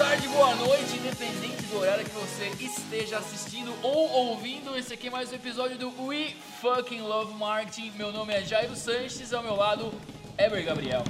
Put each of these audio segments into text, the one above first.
tarde, boa noite, independente do horário que você esteja assistindo ou ouvindo. Esse aqui é mais um episódio do We Fucking Love Marketing. Meu nome é Jairo Sanches, ao meu lado, Eber Gabriel.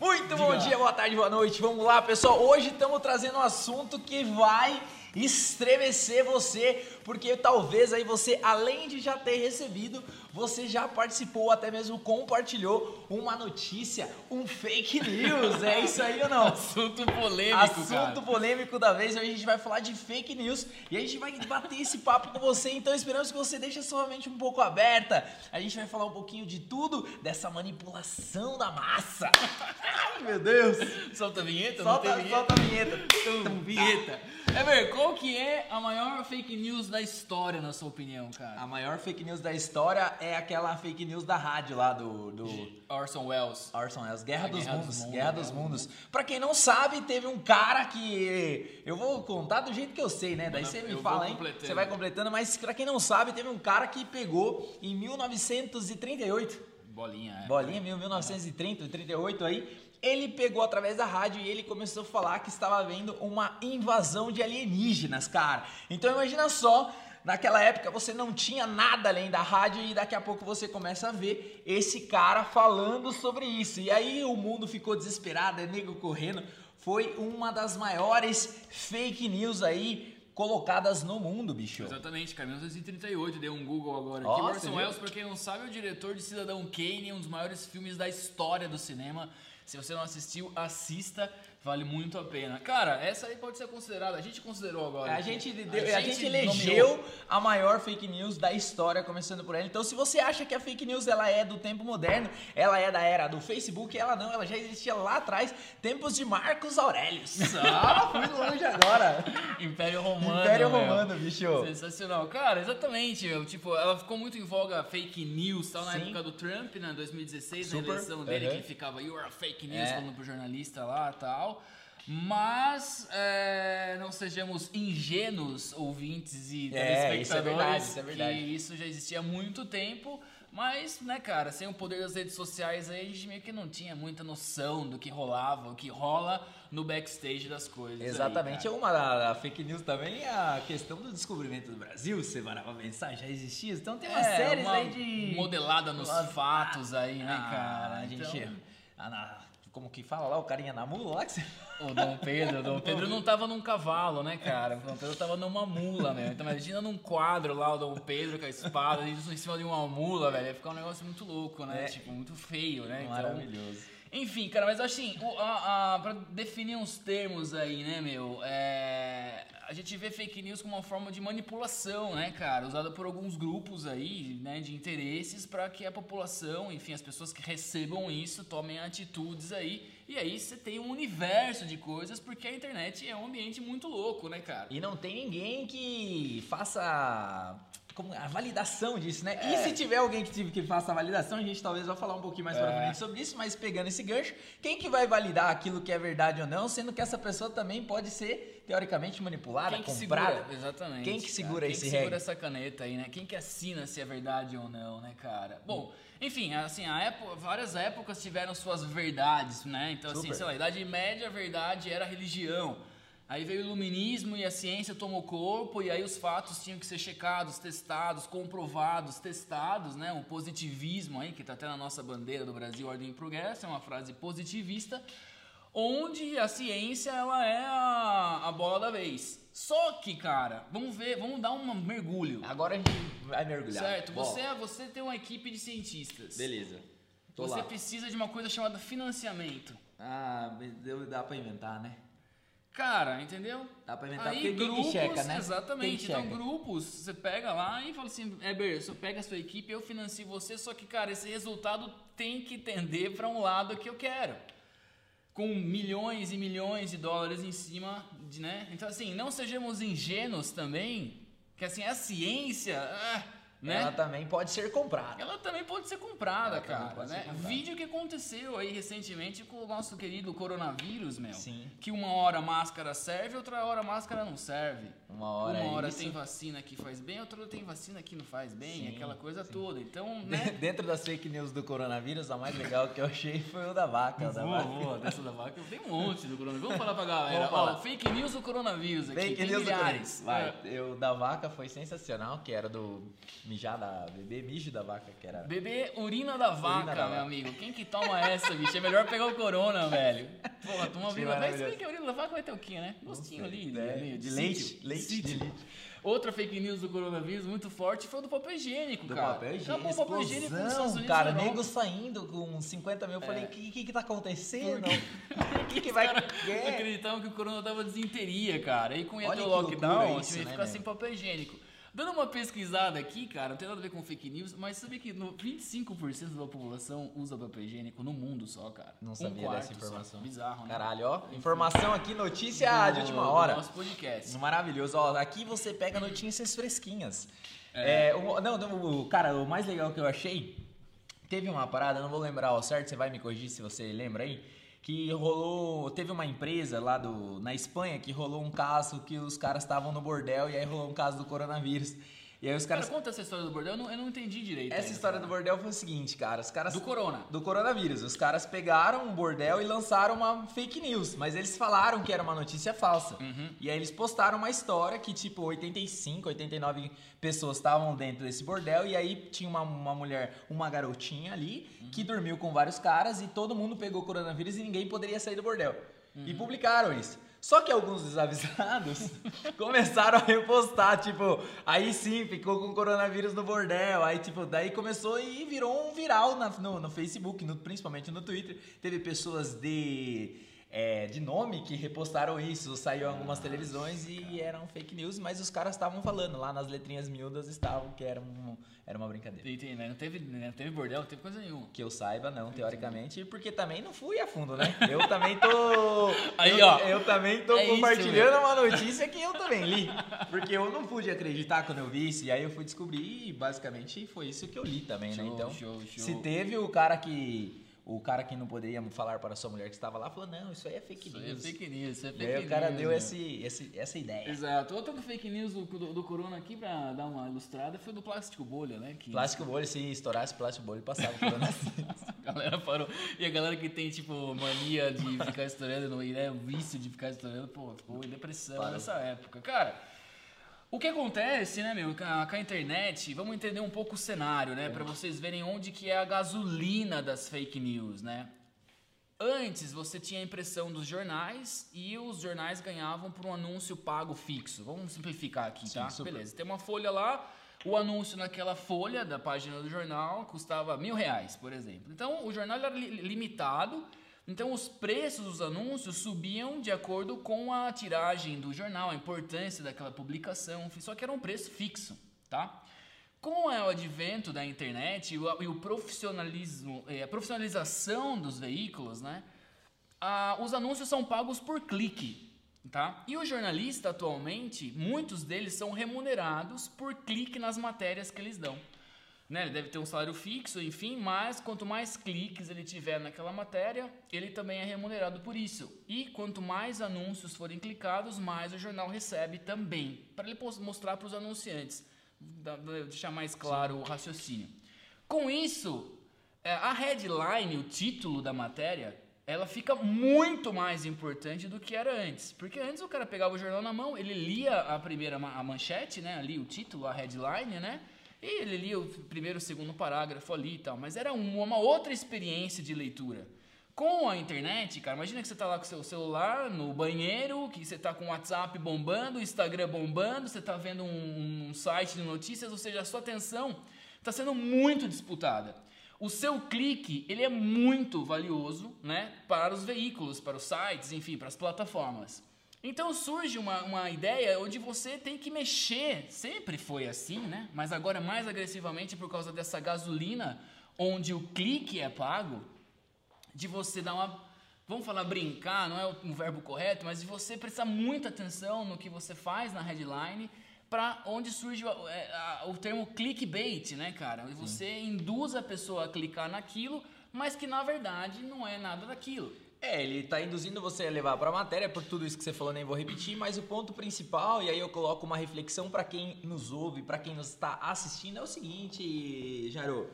Muito bom dia, boa tarde, boa noite. Vamos lá, pessoal. Hoje estamos trazendo um assunto que vai estremecer você, porque talvez aí você, além de já ter recebido, você já participou, até mesmo compartilhou uma notícia, um fake news. É isso aí ou não? Assunto polêmico, Assunto cara. polêmico da vez. Hoje a gente vai falar de fake news e a gente vai bater esse papo com você. Então esperamos que você deixe a sua mente um pouco aberta. A gente vai falar um pouquinho de tudo dessa manipulação da massa. Ai, meu Deus. Solta a vinheta? Solta, não tem vinheta? solta a vinheta. Tum, vinheta. Eber, qual que é a maior fake news da história, na sua opinião, cara? A maior fake news da história é aquela fake news da rádio lá do, do Orson Welles. Orson Welles, Guerra, dos, Guerra dos Mundos, Mundos, Guerra né? dos Mundos. Pra quem não sabe, teve um cara que eu vou contar do jeito que eu sei, né? Daí você me fala, hein? Você vai completando, mas pra quem não sabe, teve um cara que pegou em 1938, Bolinha, é. bolinha 1930, 38 aí, ele pegou através da rádio e ele começou a falar que estava havendo uma invasão de alienígenas, cara. Então imagina só, naquela época você não tinha nada além da rádio e daqui a pouco você começa a ver esse cara falando sobre isso. E aí o mundo ficou desesperado, é nego correndo. Foi uma das maiores fake news aí colocadas no mundo, bicho. Exatamente, cara. 1938, dei um Google agora aqui. Orson? Welles, pra quem não sabe, é o diretor de Cidadão Kane, um dos maiores filmes da história do cinema. Se você não assistiu, assista, vale muito a pena. Cara, essa aí pode ser considerada, a gente considerou agora. A aqui. gente, deu- a gente elegeu nomeou. a maior fake news da história, começando por ela. Então, se você acha que a fake news ela é do tempo moderno, ela é da era do Facebook, ela não, ela já existia lá atrás, tempos de Marcos Aurelius. ah, fui longe agora. Império Romano. Império meu. Romano, bicho. Sensacional. Cara, exatamente, meu. Tipo, ela ficou muito em voga fake news, tal, na Sim. época do Trump, né? 2016, Super. na eleição dele, Uhum. que ele ficava, you are fake news, É. falando pro jornalista lá tal. Mas é, não sejamos ingênuos, ouvintes e É, isso é telespectadores, verdade, isso é verdade. que isso já existia há muito tempo. Mas, né, cara, sem o poder das redes sociais aí, a gente meio que não tinha muita noção do que rolava, o que rola no backstage das coisas. aí, Exatamente. cara. Uma da fake news também é a questão do descobrimento do Brasil, você pra pensar, já existia. Então tem umas É, séries uma aí de. modelada nos fatos aí, né, Ah, cara? A gente. Então, ah, na- como que fala lá, o carinha na mula lá que você. o Dom Pedro, o Dom Pedro não tava num cavalo, né, cara? O Dom Pedro tava numa mula, meu. Então imagina num quadro lá o Dom Pedro com a espada isso em cima de uma mula, velho. Ia ficar um negócio muito louco, né? É. Tipo, muito feio, né? Então, Maravilhoso. Enfim, cara, mas assim, o, a, a, pra definir uns termos aí, né, meu? É, a gente vê fake news como uma forma de manipulação, né, cara? Usada por alguns grupos aí, né, de interesses para que a população, enfim, as pessoas que recebam isso tomem atitudes aí. E aí você tem um universo de coisas, porque a internet é um ambiente muito louco, né, cara? E não tem ninguém que faça como a validação disso, né? E É. se tiver alguém que, tive- que faça a validação, a gente talvez vai falar um pouquinho mais pra É. frente sobre isso, mas pegando esse gancho, quem que vai validar aquilo que é verdade ou não, sendo que essa pessoa também pode ser teoricamente manipulada, Quem que comprada. segura? Exatamente. Quem que segura cara. esse Quem que segura essa caneta aí, né? Quem que assina se é verdade ou não, né, cara? Bom, enfim, assim, a época, várias épocas tiveram suas verdades, né? Então, assim, Super. sei lá, a Idade Média, a verdade era a religião. Aí veio o iluminismo e a ciência tomou corpo, e aí os fatos tinham que ser checados, testados, comprovados, testados, né? Um positivismo aí, que tá até na nossa bandeira do Brasil, Ordem e Progresso, é uma frase positivista onde a ciência ela é a, a bola da vez. Só que, cara, vamos ver, vamos dar um mergulho. Agora a gente vai mergulhar. Certo? Bom, Você, é- você tem uma equipe de cientistas. Beleza. Tô Você lá. precisa de uma coisa chamada financiamento. Ah, deu- dá pra inventar, né? Cara, entendeu? Dá pra inventar Aí porque grupos, que checa, né? exatamente. Então grupos, você pega lá e fala assim, Eber, você pega a sua equipe, eu financio você, só que, cara, esse resultado tem que tender para um lado que eu quero. Com milhões e milhões de dólares em cima, de, né? Então, assim, não sejamos ingênuos também, que assim, a ciência, ah, né? ela também pode ser comprada. Ela também pode ser comprada, Ela cara, né? comprada. Vídeo que aconteceu aí recentemente com o nosso querido coronavírus, meu. Sim. Que uma hora a máscara serve, outra hora a máscara não serve. Uma hora uma é hora tem vacina que faz bem, outra hora tem vacina que não faz bem, Sim, aquela coisa sim. toda. Então, né? Dentro das fake news do coronavírus, a mais legal que eu achei foi o da vaca. Da Boa, vaca. boa, dessa da vaca. Tem um monte do coronavírus. Vamos falar pra galera. Ó, fake news do coronavírus aqui. Fake tem news do milhares. coronavírus. Vai, É. eu da vaca foi sensacional, que era do mijar da bebê, mijo da vaca, que era. Bebê urina da vaca, da meu vaca. amigo. Quem que toma essa, bicho? É melhor pegar o corona, velho. Porra, toma urina da vaca. Se bem que a urina da vaca vai ter o quê, né? Gostinho ali, É, ali, de sítio. leite, leite De. Outra fake news do coronavírus muito forte foi o do papel higiênico, Do cara. papel higiênico. Acabou o papel higiênico nos Estados Unidos cara, nego saindo com 50 mil. Eu falei, o que, que que tá acontecendo? Por que que vai- É. acreditavam que o corona dava desinteria, cara. E com o lockdown, isso, ia né, ficar meu? sem papel higiênico. Dando uma pesquisada aqui, cara, não tem nada a ver com fake news, mas sabia que no 25% da população usa papel higiênico no mundo só, cara. Não Um sabia dessa só. informação. Bizarro, né? Caralho, ó. Informação aqui, notícia de última hora. Nosso podcast. Maravilhoso. Ó, aqui você pega notícias fresquinhas. É, o- não, não, o- cara, o mais legal que eu achei, teve uma parada, não vou lembrar ao certo, você vai me corrigir se você lembra aí, que rolou, teve uma empresa lá do, na Espanha que rolou um caso que os caras estavam no bordel e aí rolou um caso do coronavírus. E aí os Cara, caras... conta essa história do bordel, eu não, eu não entendi direito. Essa ainda, história do cara. bordel foi o seguinte, cara, os caras... Do corona. do coronavírus. Os caras pegaram um bordel e lançaram uma fake news, mas eles falaram que era uma notícia falsa. Uhum. E aí eles postaram uma história que, tipo, 85, 89 pessoas estavam dentro desse bordel e aí tinha uma, uma mulher, uma garotinha ali, que dormiu com vários caras e todo mundo pegou coronavírus e ninguém poderia sair do bordel. E publicaram isso. Só que alguns desavisados começaram a repostar, tipo, aí sim, ficou com coronavírus no bordel, aí tipo, daí começou e virou um viral na- no, no Facebook, no- principalmente no Twitter. Teve pessoas de, é, de nome que repostaram isso, saiu em algumas televisões e eram fake news, mas os caras estavam falando, lá nas letrinhas miúdas estavam que era, um, era uma brincadeira. Entendi, né? Não teve, né? não teve bordel, não teve coisa nenhuma. Que eu saiba, não, teoricamente, porque também não fui a fundo, né? Eu também tô. Aí, eu, ó. Eu também tô É isso, compartilhando uma notícia que eu também li. Porque eu não pude acreditar quando eu vi isso. E aí eu fui descobrir e basicamente foi isso que eu li também, né? Show, Então, show, show. se teve o cara que. O cara que não poderia falar para sua mulher que estava lá falou: não, isso aí é fake Isso aí news. é fake news, isso é E fake aí o cara deu né? esse, esse, essa ideia. Exato. Outra do fake news do, do, do Corona aqui, pra dar uma ilustrada, foi do plástico bolha, né? Que Plástico bolho, se estourasse plástico bolho, passava assim. a galera parou. E a galera que tem, tipo, mania de ficar estourando, no- né? O vício de ficar estourando, pô, ficou em depressão Parou. nessa época. Cara, o que acontece, né, meu, com a, com a internet, vamos entender um pouco o cenário, né? Pra vocês verem onde que é a gasolina das fake news, né? Antes você tinha a impressão dos jornais e os jornais ganhavam por um anúncio pago fixo. Vamos simplificar aqui, tá? Beleza. Tem uma folha lá, o anúncio naquela folha da página do jornal custava mil reais, por exemplo. Então o jornal era li- limitado, então os preços dos anúncios subiam de acordo com a tiragem do jornal, a importância daquela publicação, só que era um preço fixo, tá? Com o advento da internet e o, profissionalismo, eh, a profissionalização dos veículos, né? os anúncios são pagos por clique, tá? E o jornalista atualmente, muitos deles são remunerados por clique nas matérias que eles dão. Né? Ele deve ter um salário fixo, enfim, mas quanto mais cliques ele tiver naquela matéria, ele também é remunerado por isso. E quanto mais anúncios forem clicados, mais o jornal recebe também, para ele mostrar para os anunciantes, deixar mais claro o raciocínio. Com isso, é, a headline, o título da matéria, ela fica muito mais importante do que era antes. Porque antes o cara pegava o jornal na mão, ele lia a primeira a manchete, né? Ali o título, a headline, né? E ele lia o primeiro, o segundo parágrafo ali e tal. Mas era um- uma outra experiência de leitura. Com a internet, cara, imagina que você tá lá com seu celular no banheiro, que você tá com o WhatsApp bombando, o Instagram bombando, você tá vendo um, um site de notícias, ou seja, a sua atenção está sendo muito disputada. O seu clique, ele é muito valioso, né, para os veículos, para os sites, enfim, para as plataformas. Então surge uma, uma ideia onde você tem que mexer, sempre foi assim, né, mas agora mais agressivamente por causa dessa gasolina, onde o clique é pago, de você dar uma. Vamos falar brincar, não é o um verbo correto, mas de você prestar muita atenção no que você faz na headline para onde surge o, é, a, o termo clickbait, né, cara? Você induz a pessoa a clicar naquilo, mas que na verdade não é nada daquilo. É, ele está induzindo você a levar para a matéria, por tudo isso que você falou, nem vou repetir, mas o ponto principal, e aí eu coloco uma reflexão para quem nos ouve, para quem nos está assistindo, é o seguinte, Jaro.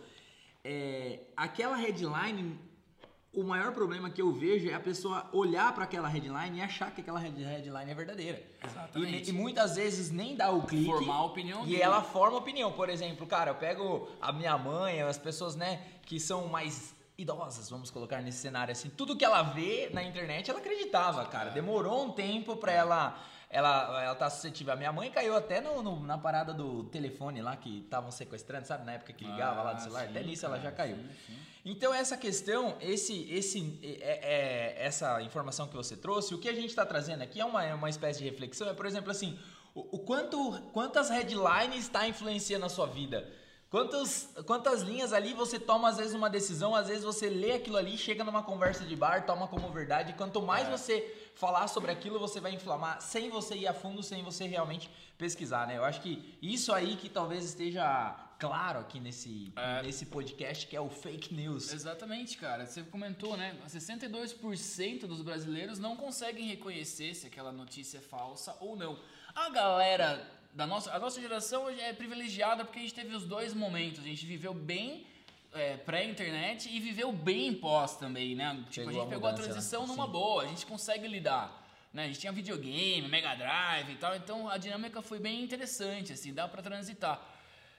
É, aquela headline, o maior problema que eu vejo é a pessoa olhar para aquela headline e achar que aquela headline é verdadeira. Exatamente. E, e muitas vezes nem dá o clique. Formar a opinião E dele. ela forma opinião. Por exemplo, cara, eu pego a minha mãe, as pessoas, né, que são mais idosas, vamos colocar nesse cenário assim. Tudo que ela vê na internet, ela acreditava, cara. Demorou um tempo pra ela ela, ela tá suscetível. A minha mãe caiu até no, no- na parada do telefone lá que estavam sequestrando, sabe? Na época que ligava lá do Ah, celular. sim, até nisso ela já cara, caiu. sim, sim. Então essa questão, esse, esse, é, é- essa informação que você trouxe, o que a gente está trazendo aqui é uma, é uma espécie de reflexão. É, por exemplo, assim, o, o quanto, quantas headlines está influenciando a sua vida? Quantas, quantas linhas ali você toma, às vezes, uma decisão, às vezes você lê aquilo ali, chega numa conversa de bar, toma como verdade. Quanto mais É. você falar sobre aquilo, você vai inflamar sem você ir a fundo, sem você realmente pesquisar, né? Eu acho que isso aí que talvez esteja claro aqui nesse, É. nesse podcast, que é o fake news. Exatamente, cara. Você comentou, né? 62% dos brasileiros não conseguem reconhecer se aquela notícia é falsa ou não. A galera da nossa, a nossa geração é privilegiada porque a gente teve os dois momentos. A gente viveu bem é, pré-internet e viveu bem pós também, né? Tipo, Pegou a gente a pegou a mudança, né? transição numa Sim. boa, a gente consegue lidar. Né? A gente tinha videogame, Mega Drive e tal, então a dinâmica foi bem interessante, assim, dá pra transitar.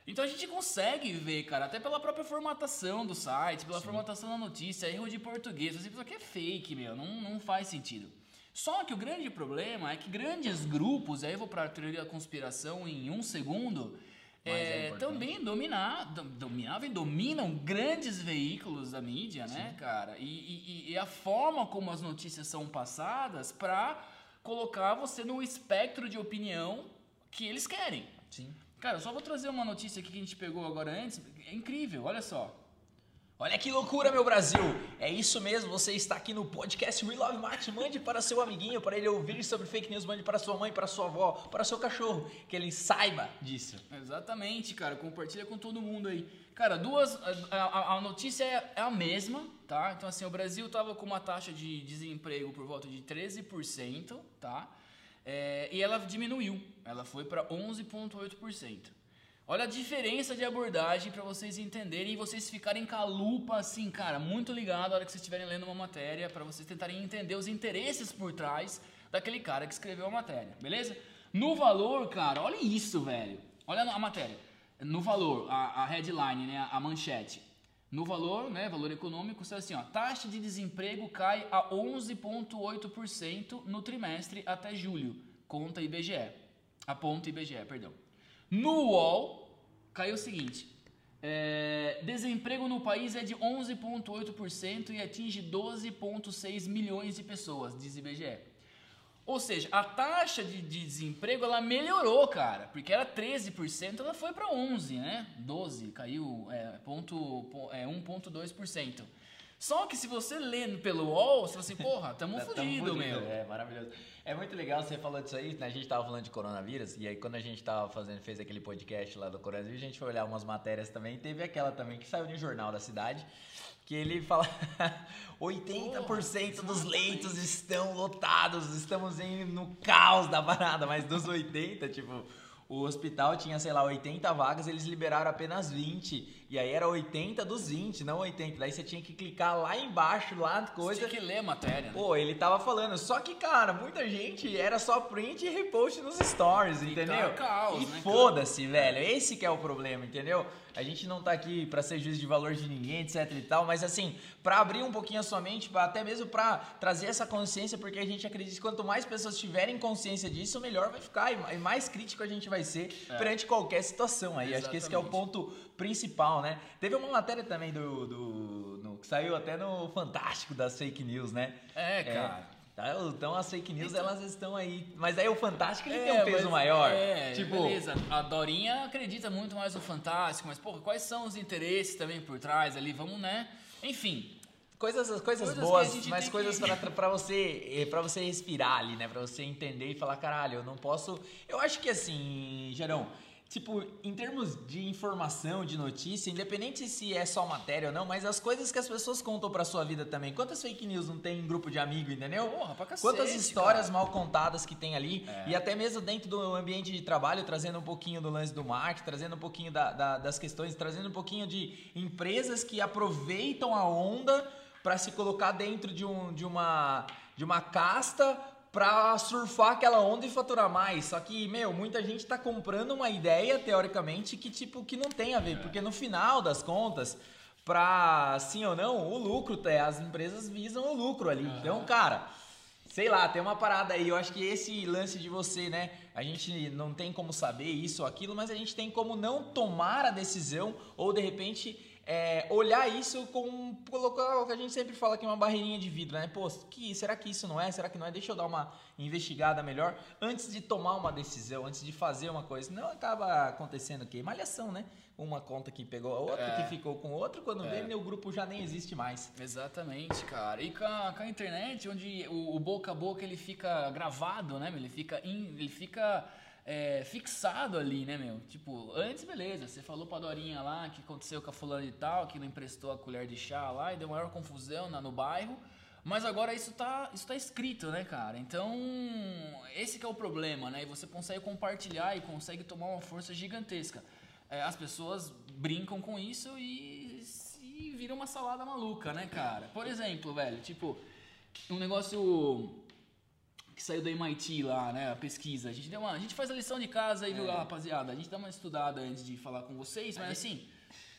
Então a gente consegue ver, cara, até pela própria formatação do site, pela formatação da notícia, erro de português. Você pensa que é fake, meu, não, não faz sentido. Só que o grande problema é que grandes grupos, aí eu vou pra teoria da conspiração em um segundo, é é, também dominar, dom- dominavam e dominam grandes veículos da mídia, né, cara? E, e- e a forma como as notícias são passadas pra colocar você no espectro de opinião que eles querem. Sim. Cara, eu só vou trazer uma notícia aqui que a gente pegou agora antes. É incrível, olha só. Olha que loucura, meu Brasil! É isso mesmo, você está aqui no podcast We Love Marte. Mande para seu amiguinho, para ele ouvir sobre fake news. Mande para sua mãe, para sua avó, para seu cachorro, que ele saiba disso. Exatamente, cara. Compartilha com todo mundo aí. Cara, duas. A, a- a notícia é, é a mesma, tá? Então, assim, o Brasil tava com uma taxa de desemprego por volta de 13%, tá? É, e ela diminuiu. Ela foi para 11,8%. Olha a diferença de abordagem para vocês entenderem e vocês ficarem com a lupa assim, cara, muito ligado na hora que vocês estiverem lendo uma matéria, para vocês tentarem entender os interesses por trás daquele cara que escreveu a matéria, beleza? No valor, cara, olha isso, velho. Olha a matéria. No valor, a, a headline, né, a manchete. No valor, né, valor econômico, está assim, ó, taxa de desemprego cai a 11,8% no trimestre até julho, conta IBGE. Aponta IBGE, perdão. No UOL, caiu o seguinte: é, desemprego no país é de 11,8% e atinge 12,6 milhões de pessoas, diz IBGE. Ou seja, a taxa de, de desemprego ela melhorou, cara, porque era 13%, ela foi para 11, né? 12, caiu é, ponto, po- é, 1,2%. Só que se você lê pelo UOL, você fala assim, porra, tamo Tá- fudido, meu. É maravilhoso. É muito legal você falou disso aí, né? A gente tava falando de coronavírus, e aí quando a gente tava fazendo, fez aquele podcast lá do coronavírus, a gente foi olhar umas matérias também, teve aquela também que saiu no jornal da cidade, que ele fala 80% Porra, dos leitos estão lotados, estamos em, no caos da parada, mas dos 80, tipo, o hospital tinha, sei lá, 80 vagas, eles liberaram apenas 20, e aí era 80 dos 20, não 80, daí você tinha que clicar lá embaixo, lá, coisa... Você tinha que ler a matéria, né? Pô, ele tava falando, só que, cara, muita gente era só print e repost nos stories, entendeu? caos, e né, foda-se, velho. Esse que é o problema, entendeu? A gente não tá aqui pra ser juiz de valor de ninguém, etc e tal, mas assim, pra abrir um pouquinho a sua mente, pra- até mesmo pra trazer essa consciência, porque a gente acredita que quanto mais pessoas tiverem consciência disso, melhor vai ficar e e mais crítico a gente vai ser É. perante qualquer situação aí. Acho que esse que é o Exatamente. ponto principal, né? Teve uma matéria também do, do que saiu até no Fantástico das fake news, né? É, cara. Tá, Então as fake news elas estão aí. Mas aí o Fantástico ele É, tem um peso mas- maior. É, tipo, beleza. A Dorinha acredita muito mais no Fantástico, mas, porra, quais são os interesses também por trás ali? Vamos, né? Enfim. Coisas, coisas, Coisas boas, mas coisas que- pra, pra você para você respirar ali, né? Pra você entender e falar, caralho, eu não posso. Eu acho que assim, Gerão, tipo, em termos de informação, de notícia, independente se é só matéria ou não, mas as coisas que as pessoas contam pra sua vida também. Quantas fake news não tem em grupo de amigo, entendeu? Porra, pra cacete, Quantas histórias cara. mal contadas que tem ali, É. e até mesmo dentro do ambiente de trabalho, trazendo um pouquinho do lance do marketing, trazendo um pouquinho da- da- das questões, trazendo um pouquinho de empresas que aproveitam a onda para se colocar dentro de, um, de, uma, de uma casta para surfar aquela onda e faturar mais. Só que, meu, muita gente tá comprando uma ideia, teoricamente, que tipo que não tem a ver, porque no final das contas, pra sim ou não, o lucro, tá- as empresas visam o lucro ali. Então, cara, Sei lá, tem uma parada aí. Eu acho que esse lance de você, né? A gente não tem como saber isso ou aquilo, mas a gente tem como não tomar a decisão ou de repente é, olhar isso com. colocar o que a gente sempre fala que é uma barreirinha de vidro, né? Pô, que, será que isso não é? Será que não é? Deixa eu dar uma investigada melhor antes de tomar uma decisão, antes de fazer uma coisa. Não acaba acontecendo o quê? Malhação, né? Uma conta que pegou a outra, É. que ficou com outra, quando vê, meu grupo já nem existe mais. Exatamente, cara. E com a, com a internet, onde o, o boca a boca ele fica gravado, né? Ele fica, in- ele fica é, fixado ali, né, meu? Tipo, antes, beleza, você falou pra Dorinha lá que aconteceu com a fulana e tal, que não emprestou a colher de chá lá e deu maior confusão na- no bairro. Mas agora isso tá, isso tá escrito, né, cara? Então, esse é o problema, né? E você consegue compartilhar e consegue tomar uma força gigantesca. É, as pessoas brincam com isso e, e vira uma salada maluca, né, cara? Por exemplo, velho, tipo, um negócio que saiu do MIT lá, né, a pesquisa. A gente deu uma, a gente faz a lição de casa aí, viu, É. rapaziada? A gente dá uma estudada antes de falar com vocês, mas assim,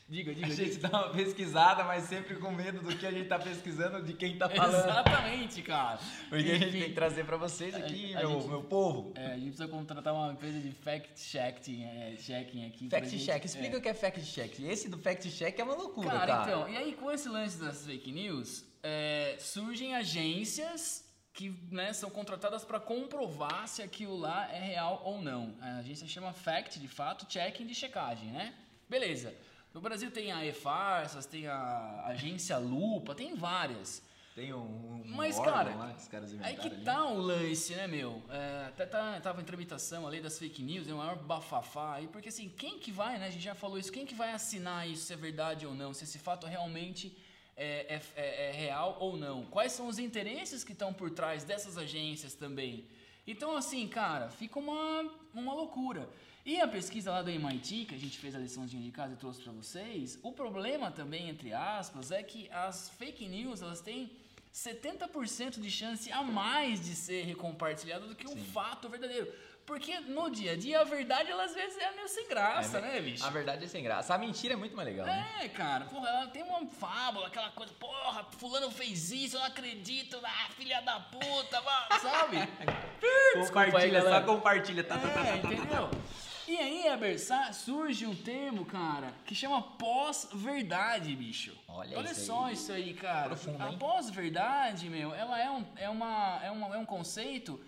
diga, diga, A diga. gente dá uma pesquisada, mas sempre com medo do que a gente tá pesquisando, de quem tá falando. Exatamente, cara. Porque a gente tem que trazer pra vocês aqui, A- a meu, gente- meu povo. É, a gente precisa contratar uma empresa de fact-checking é, checking aqui. pra Fact gente- check, explica é. o que é fact check. Esse do fact check é uma loucura, Cara, cara. então, e aí com esse lance das fake news, é, surgem agências que né, são contratadas para comprovar se aquilo lá é real ou não. A agência chama fact, de fato, checking de checagem, né? Beleza. No Brasil tem a E-Farsas, tem a agência Lupa, tem várias. Tem um, um Mas, órgão cara, lá que os caras Aí inventaram que ali. tá o lance, né, meu? É, até tá, tava em tramitação a lei das fake news, é o maior bafafá aí, porque assim, quem que vai, né? A gente já falou isso, quem que vai assinar isso, se é verdade ou não, se esse fato realmente é, é- é- é real ou não? Quais são os interesses que estão por trás dessas agências também? Então, assim, cara, fica uma, uma loucura. E a pesquisa lá do MIT, que a gente fez a liçãozinha de casa e trouxe pra vocês, o problema também, entre aspas, é que as fake news, elas têm 70% de chance a mais de ser recompartilhada do que um fato verdadeiro. Porque no dia a dia, a verdade, ela às vezes é meio sem graça, É, né, bicho? A verdade é sem graça. A mentira é muito mais legal, né? É, cara, porra, ela tem uma fábula, aquela coisa, porra, fulano fez isso, eu não acredito, ah, filha da puta, vá, sabe? Compartilha, só compartilha. Tá, tá, tá, É, tá, tá, tá. entendeu? E aí, Eber, sa- surge um termo, cara, que chama pós-verdade, bicho. Olha Olha isso só aí. isso aí, cara. Profundo, a pós-verdade, meu, ela é um, é, uma, é, uma, é um conceito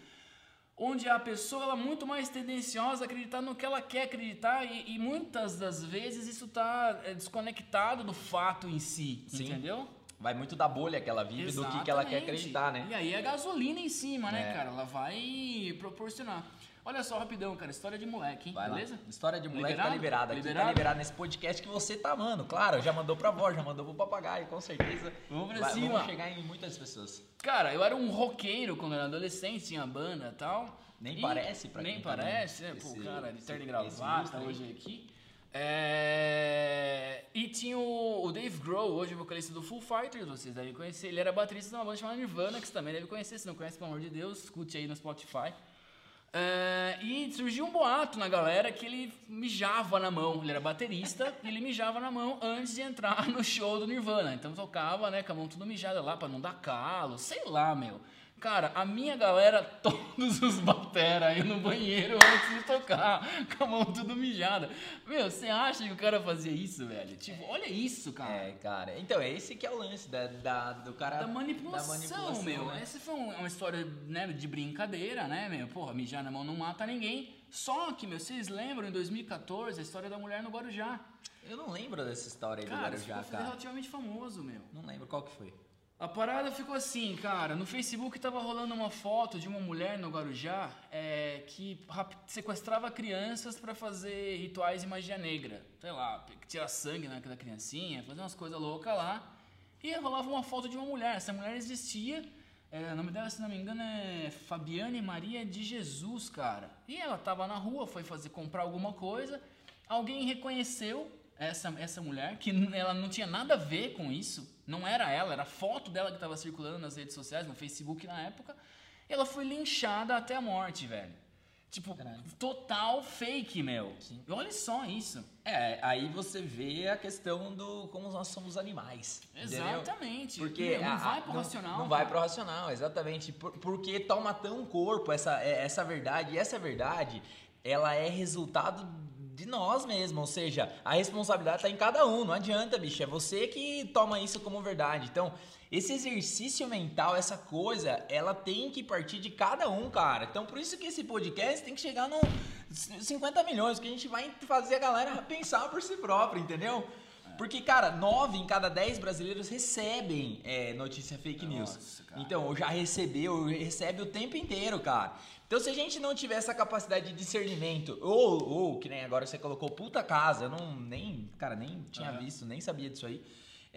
onde a pessoa ela é muito mais tendenciosa a acreditar no que ela quer acreditar e, e muitas das vezes isso tá é, desconectado do fato em si, Sim. entendeu? Vai muito da bolha que ela vive, do que, que ela quer Exatamente. acreditar, né? E aí é gasolina em cima, né, É. cara? Ela vai proporcionar. Olha só, rapidão, cara, história de moleque, hein? Vai lá. Beleza? História de moleque Liberado? tá liberada. Aqui Liberado? tá liberado nesse podcast que você tá amando. Claro, já mandou pra avó, já mandou pro papagaio, com certeza. Vamos pra Vai- cima. Vamos chegar em muitas pessoas. Cara, eu era um roqueiro quando era adolescente, tinha banda e tal. Nem E- parece pra Nem quem tá parece, né? vendo Pô, esse- cara, de esse- terno e esse gravata aí. hoje aqui. É... E tinha o, o Dave Grohl, hoje vocalista do Full Fighters, vocês devem conhecer. Ele era baterista de uma banda chamada Nirvana, que você também deve conhecer. Se não conhece, pelo amor de Deus, escute aí no Spotify. É, e surgiu um boato na galera que ele mijava na mão. Ele era baterista e ele mijava na mão antes de entrar no show do Nirvana. Então tocava, né, com a mão tudo mijada lá pra não dar calo, sei lá, meu. Cara, a minha galera, todos os batera aí no banheiro antes de tocar, com a mão tudo mijada. Meu, você acha que o cara fazia isso, velho? Tipo, olha isso, cara. É, cara. Então, é esse que é o lance da, da- do cara. Da manipulação, da manipulação, meu. né? Essa foi um- uma história né, de brincadeira, né, meu? Porra, mijar na mão não mata ninguém. Só que, meu, vocês lembram em 2014 a história da mulher no Guarujá? Eu não lembro dessa história aí do Cara, isso Guarujá, cara. relativamente famoso, meu. Não lembro qual que foi. A parada ficou assim, cara. No Facebook tava rolando uma foto de uma mulher no Guarujá é, que sequestrava crianças pra fazer rituais de magia negra. Sei lá, tirar sangue né, da criancinha, fazer umas coisas loucas lá. E rolava uma foto de uma mulher. Essa mulher existia. é, o nome dela, se não me engano, é Fabiane Maria de Jesus, cara. E ela tava na rua, foi fazer comprar alguma coisa. Alguém reconheceu essa, essa mulher, que ela não tinha nada a ver com isso. Não era ela, era a foto dela que estava circulando nas redes sociais, no Facebook na época. E ela foi linchada até a morte, velho. Tipo, Caralho. total fake, meu. E olha só isso. É, aí você vê a questão do como nós somos animais. entendeu? Exatamente. Porque Meu, não a- vai pro não- racional. Não vai cara. pro racional, exatamente. Por- porque toma tão corpo essa, é- essa verdade. E essa verdade, ela é resultado de nós mesmos. Ou seja, a responsabilidade tá em cada um. Não adianta, bicho. É você que toma isso como verdade. Então, esse exercício mental, essa coisa, ela tem que partir de cada um, cara. Então, por isso que esse podcast tem que chegar no 50 milhões, que a gente vai fazer a galera pensar por si própria, entendeu? Porque, cara, 9 em cada 10 brasileiros recebem é, notícia fake news. Nossa, cara. Então, ou já recebeu, recebe o tempo inteiro, cara. Então, se a gente não tiver essa capacidade de discernimento, ou, ou que nem agora você colocou puta casa, eu não, nem, cara, nem tinha visto, nem sabia disso aí.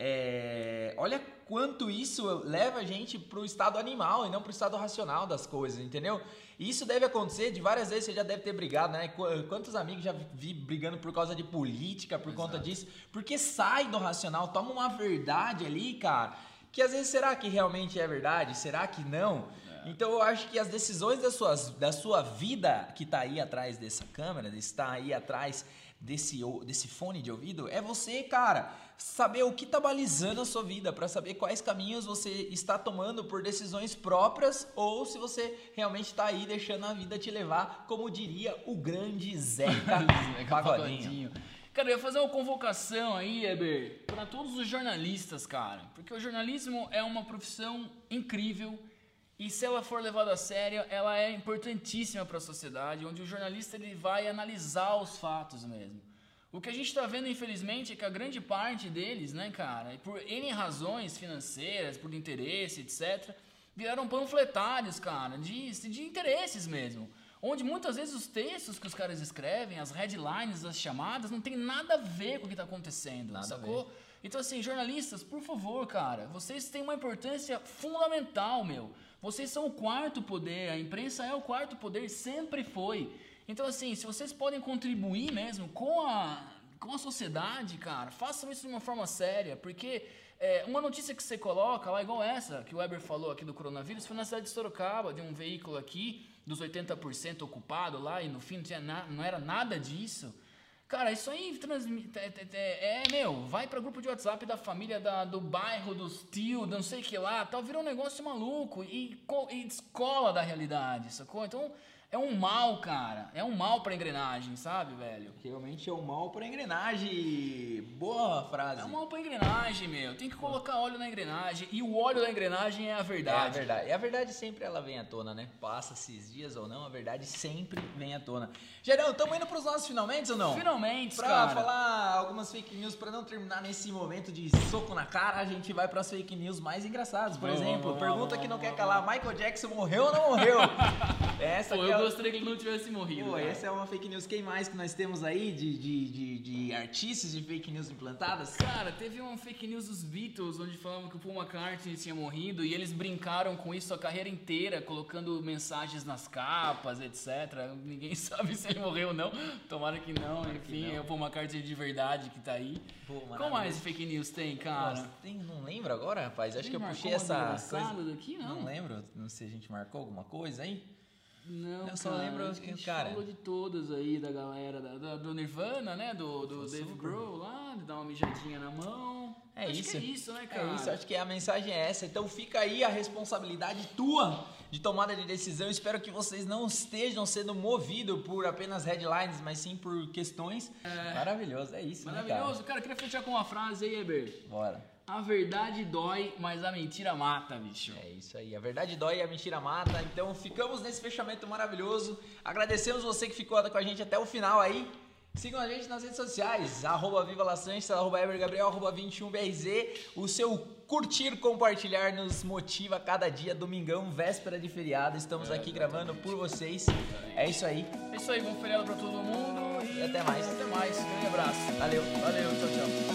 É, olha quanto isso leva a gente pro estado animal e não pro estado racional das coisas, entendeu? E isso deve acontecer de várias vezes, você já deve ter brigado, né? Qu- Quantos amigos já vi brigando por causa de política, por conta Exato. disso? Porque sai do racional, toma uma verdade ali, cara, que às vezes será que realmente é verdade? Será que não? Então eu acho que as decisões das suas, da sua vida que tá aí atrás dessa câmera, está aí atrás desse, desse fone de ouvido, é você, cara, saber o que tá balizando a sua vida, para saber quais caminhos você está tomando por decisões próprias ou se você realmente tá aí deixando a vida te levar, como diria o grande Zeca Zeca Pagodinho. Pagodinho. Cara, eu ia fazer uma convocação aí, Eber, para todos os jornalistas, cara. Porque o jornalismo é uma profissão incrível e se ela for levada a sério, ela é importantíssima para a sociedade, onde o jornalista ele vai analisar os fatos mesmo. O que a gente está vendo, infelizmente, é que a grande parte deles, né, cara, por N razões financeiras, por interesse, etc., viraram panfletários, cara, de, de interesses mesmo. Onde muitas vezes os textos que os caras escrevem, as headlines, as chamadas, não tem nada a ver com o que está acontecendo, Nada a sacou? Então, assim, jornalistas, por favor, cara, vocês têm uma importância fundamental, meu. Vocês são o quarto poder, a imprensa é o quarto poder, sempre foi. Então, assim, se vocês podem contribuir mesmo com a, com a sociedade, cara, façam isso de uma forma séria, porque é, uma notícia que você coloca lá, igual essa, que o Weber falou aqui do coronavírus, foi na cidade de Sorocaba, de um veículo aqui, dos 80% ocupado lá, e no fim não, tinha na- não era nada disso. Cara, isso aí transmite. É, meu, vai pra grupo de WhatsApp da família, da, do bairro, dos tio, não sei o que lá, tal, virou um negócio maluco e, e descola da realidade, sacou? Então é um mal, cara. É um mal pra engrenagem, sabe, velho? Realmente é o mal para engrenagem. Boa frase. É um mal pra engrenagem, meu. Tem que colocar óleo na engrenagem. E o óleo da engrenagem é a É a verdade. verdade. E a verdade sempre ela vem à tona, né? Passa esses dias ou não, a verdade sempre vem à tona. Gerão, estamos indo pros nossos finalmente ou não? Finalmente, Pra cara. falar algumas fake news, pra não terminar nesse momento de soco na cara, a gente vai pras fake news mais engraçadas. Por exemplo, pergunta que não quer calar, Michael Jackson morreu ou não morreu? Essa Pô, aqui é... gostaria que ele não tivesse morrido. Pô, cara. essa é uma fake news. Quem mais que nós temos aí de, de, de, de artistas de fake news implantadas? Cara, teve uma fake news dos Beatles onde falavam que o Paul McCartney tinha morrido e eles brincaram com isso a carreira inteira, colocando mensagens nas capas, etc. Ninguém sabe se ele morreu ou não. Tomara que não, enfim, não. é o Paul McCartney de verdade que tá aí. Pô, Qual mais fake news tem, cara? Nossa, tem, não lembro agora, rapaz. Acho que eu Tem puxei essa coisa. daqui, não? Não lembro. Não sei se a gente marcou alguma coisa aí. Não, Eu só cara, lembro a que, gente cara- falou de todas aí, da galera, da, da- do Nirvana, né? Do, do Dave super. Grohl lá, de dar uma mijadinha na mão. É Acho isso. Que é isso, né, cara? É isso, acho que a mensagem é essa. Então fica aí a responsabilidade tua de tomada de decisão. Espero que vocês não estejam sendo movidos por apenas headlines, mas sim por questões. Maravilhoso, é isso, Maravilhoso. Cara, eu queria fechar com uma frase aí, Eber. né, cara? Bora. A verdade dói, mas a mentira mata, bicho. É isso aí, a verdade dói e a mentira mata. Então ficamos nesse fechamento maravilhoso. Agradecemos você que ficou com a gente até o final aí. Sigam a gente nas redes sociais, arroba Viva La Sanches, arroba Eber Gabriel, arroba 21BRZ, o seu curtir, compartilhar, nos motiva cada dia, domingão, véspera de feriado. Estamos aqui gravando por vocês. É isso aí. É isso aí, bom feriado pra todo mundo e, até mais. Até mais. Grande abraço. Valeu. Valeu, tchau, tchau.